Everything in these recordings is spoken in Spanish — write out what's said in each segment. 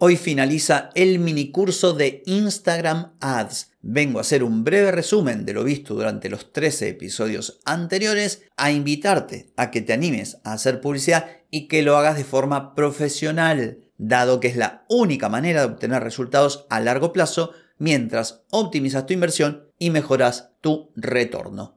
Hoy finaliza el minicurso de Instagram Ads. Vengo a hacer un breve resumen de lo visto durante los 13 episodios anteriores, a invitarte a que te animes a hacer publicidad y que lo hagas de forma profesional, dado que es la única manera de obtener resultados a largo plazo mientras optimizas tu inversión y mejoras tu retorno.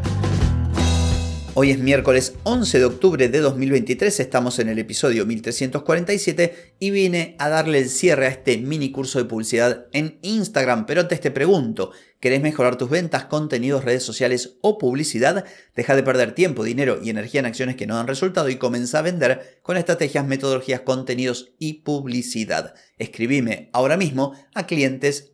Hoy es miércoles 11 de octubre de 2023, estamos en el episodio 1347 y vine a darle el cierre a este mini curso de publicidad en Instagram. Pero antes te pregunto, ¿querés mejorar tus ventas, contenidos, redes sociales o publicidad? Deja de perder tiempo, dinero y energía en acciones que no dan resultado y comienza a vender con estrategias, metodologías, contenidos y publicidad. Escribime ahora mismo a clientes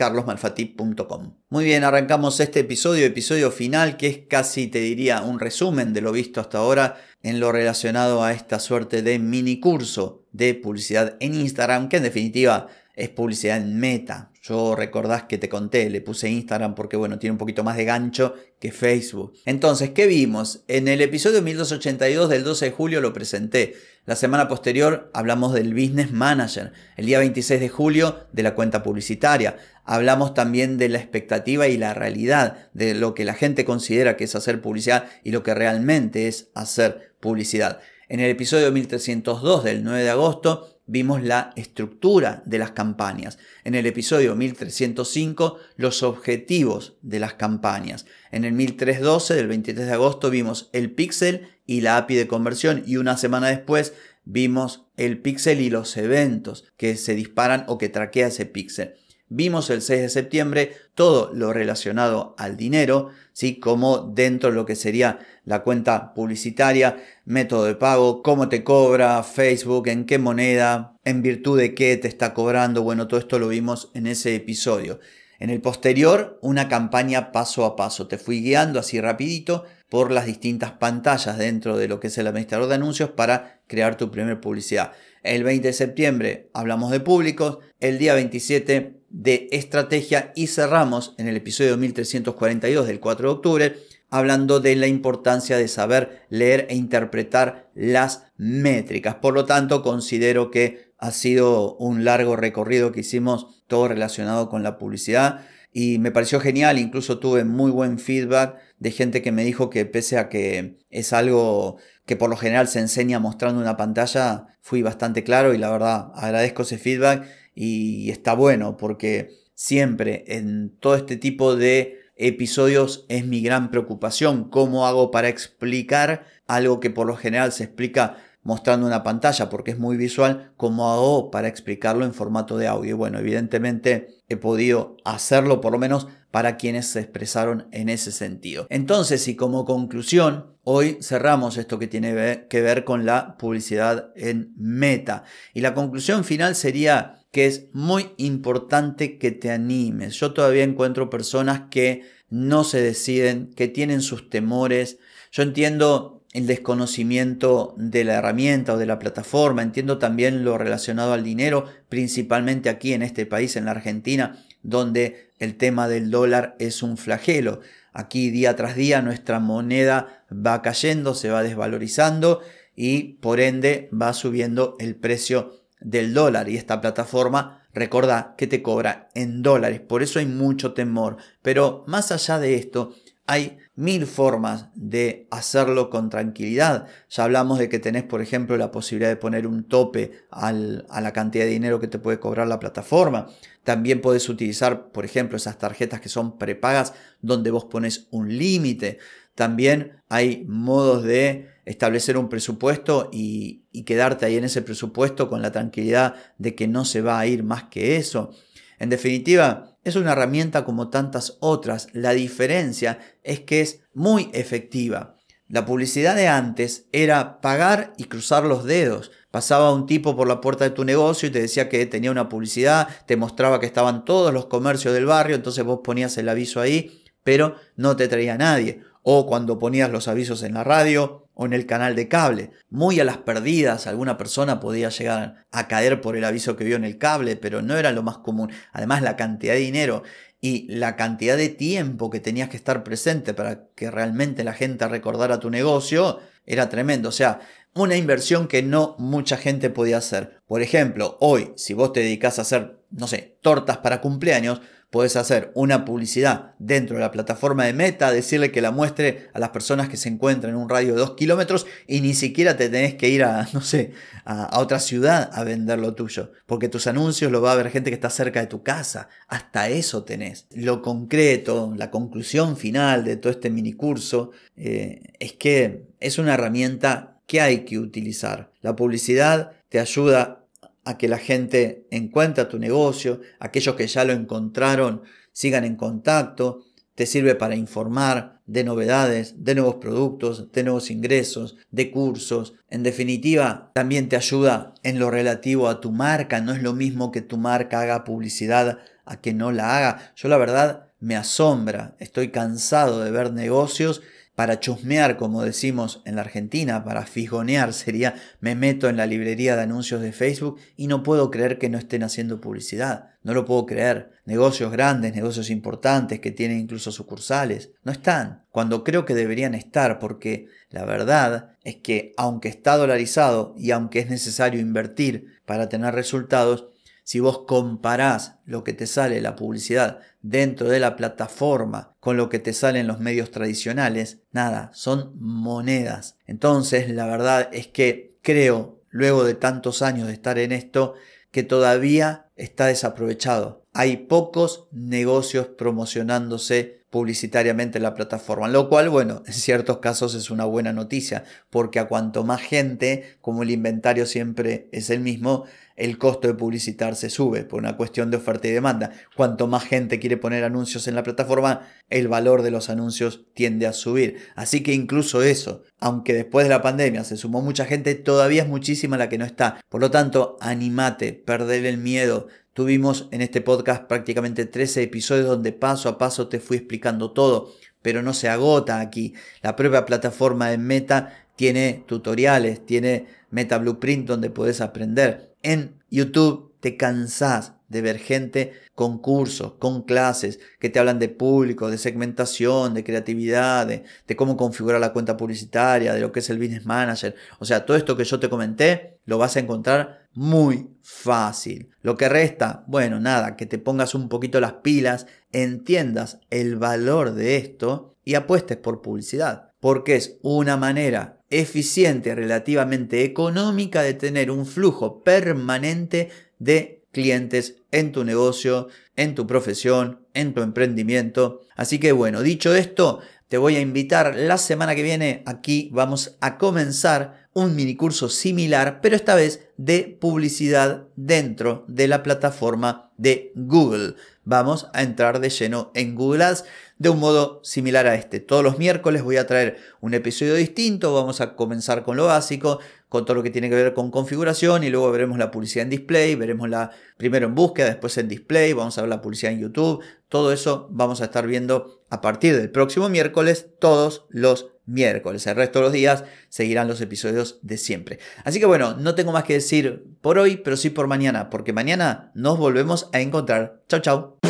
carlosmalfati.com. Muy bien, arrancamos este episodio, episodio final, que es casi, te diría, un resumen de lo visto hasta ahora en lo relacionado a esta suerte de mini curso de publicidad en Instagram, que en definitiva es publicidad en meta. Yo recordás que te conté, le puse Instagram porque bueno, tiene un poquito más de gancho que Facebook. Entonces, ¿qué vimos? En el episodio 1282 del 12 de julio lo presenté. La semana posterior hablamos del Business Manager. El día 26 de julio de la cuenta publicitaria. Hablamos también de la expectativa y la realidad, de lo que la gente considera que es hacer publicidad y lo que realmente es hacer publicidad. En el episodio 1302 del 9 de agosto vimos la estructura de las campañas. En el episodio 1305, los objetivos de las campañas. En el 1312 del 23 de agosto vimos el pixel y la API de conversión y una semana después vimos el pixel y los eventos que se disparan o que traquea ese pixel. Vimos el 6 de septiembre todo lo relacionado al dinero, ¿sí? como dentro de lo que sería la cuenta publicitaria, método de pago, cómo te cobra Facebook, en qué moneda, en virtud de qué te está cobrando. Bueno, todo esto lo vimos en ese episodio. En el posterior, una campaña paso a paso. Te fui guiando así rapidito por las distintas pantallas dentro de lo que es el administrador de anuncios para crear tu primera publicidad. El 20 de septiembre hablamos de públicos, el día 27 de estrategia y cerramos en el episodio 1342 del 4 de octubre hablando de la importancia de saber leer e interpretar las métricas. Por lo tanto, considero que ha sido un largo recorrido que hicimos todo relacionado con la publicidad y me pareció genial, incluso tuve muy buen feedback de gente que me dijo que pese a que es algo que por lo general se enseña mostrando una pantalla, fui bastante claro y la verdad agradezco ese feedback y está bueno porque siempre en todo este tipo de episodios es mi gran preocupación. ¿Cómo hago para explicar algo que por lo general se explica mostrando una pantalla porque es muy visual? ¿Cómo hago para explicarlo en formato de audio? Bueno, evidentemente he podido hacerlo por lo menos para quienes se expresaron en ese sentido. Entonces, y como conclusión, hoy cerramos esto que tiene que ver con la publicidad en meta. Y la conclusión final sería que es muy importante que te animes. Yo todavía encuentro personas que no se deciden, que tienen sus temores. Yo entiendo el desconocimiento de la herramienta o de la plataforma, entiendo también lo relacionado al dinero, principalmente aquí en este país, en la Argentina, donde el tema del dólar es un flagelo. Aquí día tras día nuestra moneda va cayendo, se va desvalorizando y por ende va subiendo el precio del dólar y esta plataforma recuerda que te cobra en dólares, por eso hay mucho temor. Pero más allá de esto, hay mil formas de hacerlo con tranquilidad. Ya hablamos de que tenés, por ejemplo, la posibilidad de poner un tope a la cantidad de dinero que te puede cobrar la plataforma. También puedes utilizar, por ejemplo, esas tarjetas que son prepagas donde vos pones un límite. También hay modos de establecer un presupuesto y, quedarte ahí en ese presupuesto con la tranquilidad de que no se va a ir más que eso. En definitiva, es una herramienta como tantas otras. La diferencia es que es muy efectiva. La publicidad de antes era pagar y cruzar los dedos. Pasaba un tipo por la puerta de tu negocio y te decía que tenía una publicidad, te mostraba que estaban todos los comercios del barrio, entonces vos ponías el aviso ahí, pero no te traía nadie. O cuando ponías los avisos en la radio o en el canal de cable. Muy a las perdidas, alguna persona podía llegar a caer por el aviso que vio en el cable, pero no era lo más común. Además, la cantidad de dinero y la cantidad de tiempo que tenías que estar presente para que realmente la gente recordara tu negocio era tremendo. O sea, una inversión que no mucha gente podía hacer. Por ejemplo, hoy, si vos te dedicas a hacer, no sé, tortas para cumpleaños, puedes hacer una publicidad dentro de la plataforma de Meta, decirle que la muestre a las personas que se encuentran en un radio de 2 kilómetros y ni siquiera te tenés que ir a, no sé, a, otra ciudad a vender lo tuyo, porque tus anuncios lo va a ver gente que está cerca de tu casa. Hasta eso tenés. Lo concreto, la conclusión final de todo este mini curso eh, es que es una herramienta que hay que utilizar. La publicidad te ayuda a que la gente encuentre tu negocio, aquellos que ya lo encontraron sigan en contacto, te sirve para informar de novedades, de nuevos productos, de nuevos ingresos, de cursos. En definitiva, también te ayuda en lo relativo a tu marca. No es lo mismo que tu marca haga publicidad a que no la haga. Yo la verdad me asombra. Estoy cansado de ver negocios para chusmear, como decimos en la Argentina, para fijonear sería, me meto en la librería de anuncios de Facebook y no puedo creer que no estén haciendo publicidad. No lo puedo creer. Negocios grandes, negocios importantes que tienen incluso sucursales, no están. Cuando creo que deberían estar, porque la verdad es que aunque está dolarizado y aunque es necesario invertir para tener resultados, si vos comparás lo que te sale la publicidad dentro de la plataforma con lo que te sale en los medios tradicionales, nada, son monedas. Entonces, la verdad es que creo, luego de tantos años de estar en esto, que todavía está desaprovechado. Hay pocos negocios promocionándose publicitariamente en la plataforma, lo cual, bueno, en ciertos casos es una buena noticia, porque a cuanto más gente, como el inventario siempre es el mismo, el costo de publicitar se sube por una cuestión de oferta y demanda. Cuanto más gente quiere poner anuncios en la plataforma, el valor de los anuncios tiende a subir. Así que incluso eso, aunque después de la pandemia se sumó mucha gente, todavía es muchísima la que no está. Por lo tanto, animate, perder el miedo, Tuvimos en este podcast prácticamente 13 episodios donde paso a paso te fui explicando todo, pero no se agota aquí. La propia plataforma de Meta tiene tutoriales, tiene Meta Blueprint donde puedes aprender. En YouTube te cansás de ver gente con cursos, con clases que te hablan de público, de segmentación, de creatividad, de, cómo configurar la cuenta publicitaria, de lo que es el business manager. O sea, todo esto que yo te comenté lo vas a encontrar muy fácil. Lo que resta, bueno, nada, que te pongas un poquito las pilas, entiendas el valor de esto y apuestes por publicidad. Porque es una manera eficiente, relativamente económica de tener un flujo permanente de clientes en tu negocio, en tu profesión, en tu emprendimiento. Así que bueno, dicho esto, te voy a invitar la semana que viene. Aquí vamos a comenzar un mini curso similar, pero esta vez de publicidad dentro de la plataforma de Google. Vamos a entrar de lleno en Google Ads de un modo similar a este. Todos los miércoles voy a traer un episodio distinto. Vamos a comenzar con lo básico con todo lo que tiene que ver con configuración y luego veremos la publicidad en display, veremos la primero en búsqueda, después en display, vamos a ver la publicidad en YouTube, todo eso vamos a estar viendo a partir del próximo miércoles, todos los miércoles. El resto de los días seguirán los episodios de siempre. Así que bueno, no tengo más que decir por hoy, pero sí por mañana, porque mañana nos volvemos a encontrar. Chao, chao.